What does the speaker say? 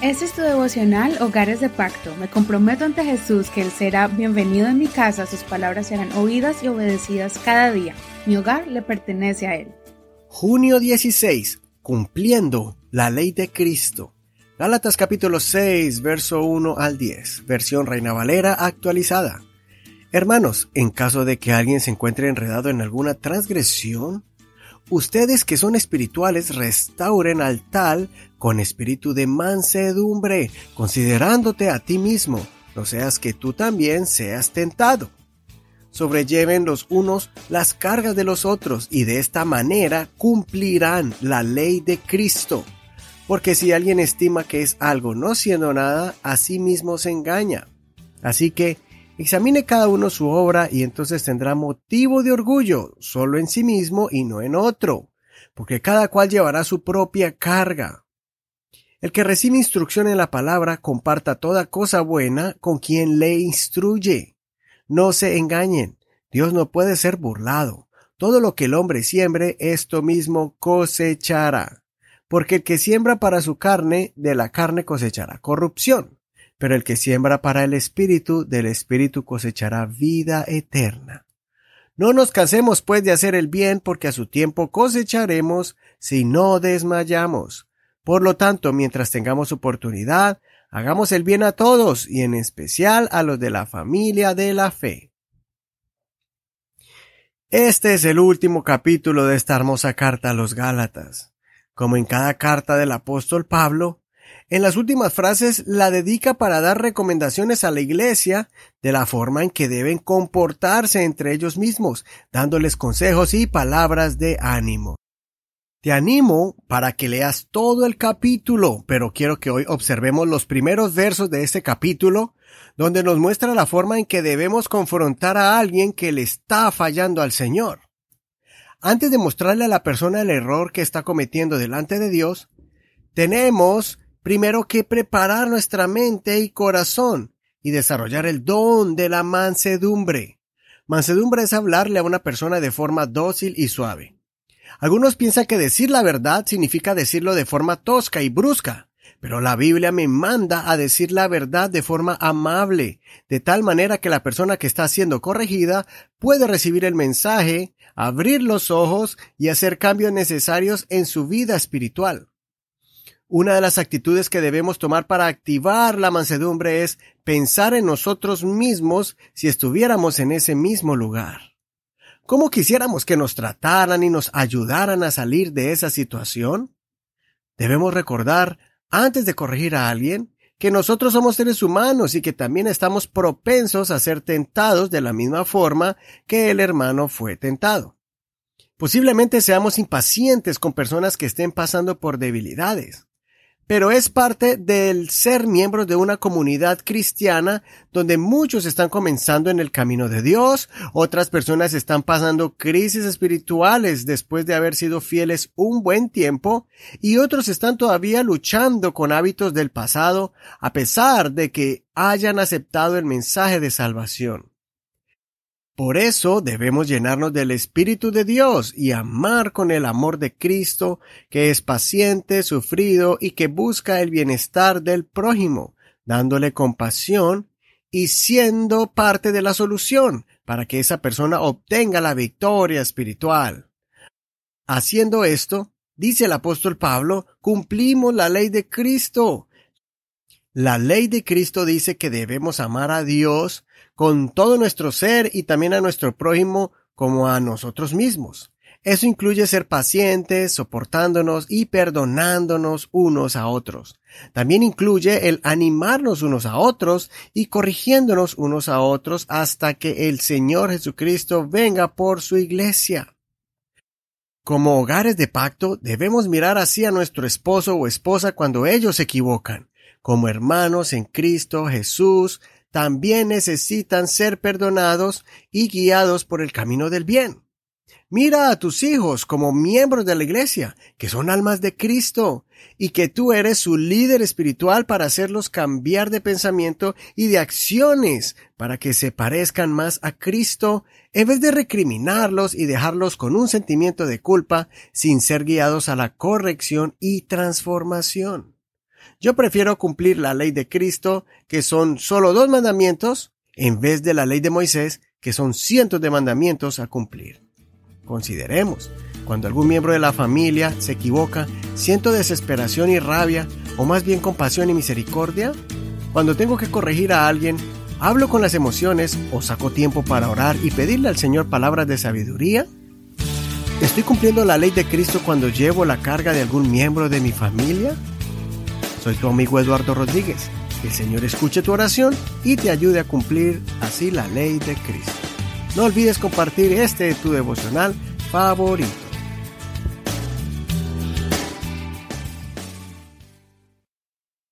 Este es tu devocional Hogares de Pacto. Me comprometo ante Jesús que Él será bienvenido en mi casa, sus palabras serán oídas y obedecidas cada día. Mi hogar le pertenece a Él. Junio 16. Cumpliendo la ley de Cristo. Gálatas capítulo 6, verso 1 al 10, versión Reina Valera actualizada. Hermanos, en caso de que alguien se encuentre enredado en alguna transgresión, ustedes que son espirituales restauren al tal con espíritu de mansedumbre, considerándote a ti mismo, no seas que tú también seas tentado. Sobrelleven los unos las cargas de los otros y de esta manera cumplirán la ley de Cristo. Porque si alguien estima que es algo no siendo nada, a sí mismo se engaña. Así que examine cada uno su obra y entonces tendrá motivo de orgullo solo en sí mismo y no en otro, porque cada cual llevará su propia carga. El que recibe instrucción en la palabra comparta toda cosa buena con quien le instruye. No se engañen, Dios no puede ser burlado. Todo lo que el hombre siembre, esto mismo cosechará. Porque el que siembra para su carne, de la carne cosechará corrupción. Pero el que siembra para el espíritu, del espíritu cosechará vida eterna. No nos cansemos pues de hacer el bien, porque a su tiempo cosecharemos si no desmayamos. Por lo tanto, mientras tengamos oportunidad, hagamos el bien a todos y en especial a los de la familia de la fe. Este es el último capítulo de esta hermosa carta a los Gálatas. Como en cada carta del apóstol Pablo, en las últimas frases la dedica para dar recomendaciones a la iglesia de la forma en que deben comportarse entre ellos mismos, dándoles consejos y palabras de ánimo. Te animo para que leas todo el capítulo, pero quiero que hoy observemos los primeros versos de este capítulo, donde nos muestra la forma en que debemos confrontar a alguien que le está fallando al Señor. Antes de mostrarle a la persona el error que está cometiendo delante de Dios, tenemos primero que preparar nuestra mente y corazón y desarrollar el don de la mansedumbre. Mansedumbre es hablarle a una persona de forma dócil y suave. Algunos piensan que decir la verdad significa decirlo de forma tosca y brusca, pero la Biblia me manda a decir la verdad de forma amable, de tal manera que la persona que está siendo corregida puede recibir el mensaje, abrir los ojos y hacer cambios necesarios en su vida espiritual. Una de las actitudes que debemos tomar para activar la mansedumbre es pensar en nosotros mismos si estuviéramos en ese mismo lugar. ¿Cómo quisiéramos que nos trataran y nos ayudaran a salir de esa situación? Debemos recordar, antes de corregir a alguien, que nosotros somos seres humanos y que también estamos propensos a ser tentados de la misma forma que el hermano fue tentado. Posiblemente seamos impacientes con personas que estén pasando por debilidades pero es parte del ser miembro de una comunidad cristiana donde muchos están comenzando en el camino de Dios, otras personas están pasando crisis espirituales después de haber sido fieles un buen tiempo, y otros están todavía luchando con hábitos del pasado a pesar de que hayan aceptado el mensaje de salvación. Por eso debemos llenarnos del Espíritu de Dios y amar con el amor de Cristo, que es paciente, sufrido y que busca el bienestar del prójimo, dándole compasión y siendo parte de la solución para que esa persona obtenga la victoria espiritual. Haciendo esto, dice el apóstol Pablo, cumplimos la ley de Cristo. La ley de Cristo dice que debemos amar a Dios con todo nuestro ser y también a nuestro prójimo como a nosotros mismos. Eso incluye ser pacientes, soportándonos y perdonándonos unos a otros. También incluye el animarnos unos a otros y corrigiéndonos unos a otros hasta que el Señor Jesucristo venga por su iglesia. Como hogares de pacto, debemos mirar así a nuestro esposo o esposa cuando ellos se equivocan. Como hermanos en Cristo Jesús, también necesitan ser perdonados y guiados por el camino del bien. Mira a tus hijos como miembros de la iglesia, que son almas de Cristo, y que tú eres su líder espiritual para hacerlos cambiar de pensamiento y de acciones para que se parezcan más a Cristo, en vez de recriminarlos y dejarlos con un sentimiento de culpa sin ser guiados a la corrección y transformación. Yo prefiero cumplir la ley de Cristo, que son solo dos mandamientos, en vez de la ley de Moisés, que son cientos de mandamientos a cumplir. Consideremos, cuando algún miembro de la familia se equivoca, ¿siento desesperación y rabia, o más bien compasión y misericordia? Cuando tengo que corregir a alguien, ¿hablo con las emociones o saco tiempo para orar y pedirle al Señor palabras de sabiduría? ¿Estoy cumpliendo la ley de Cristo cuando llevo la carga de algún miembro de mi familia? Soy tu amigo Eduardo Rodríguez. Que el Señor escuche tu oración y te ayude a cumplir así la ley de Cristo. No olvides compartir este tu devocional favorito.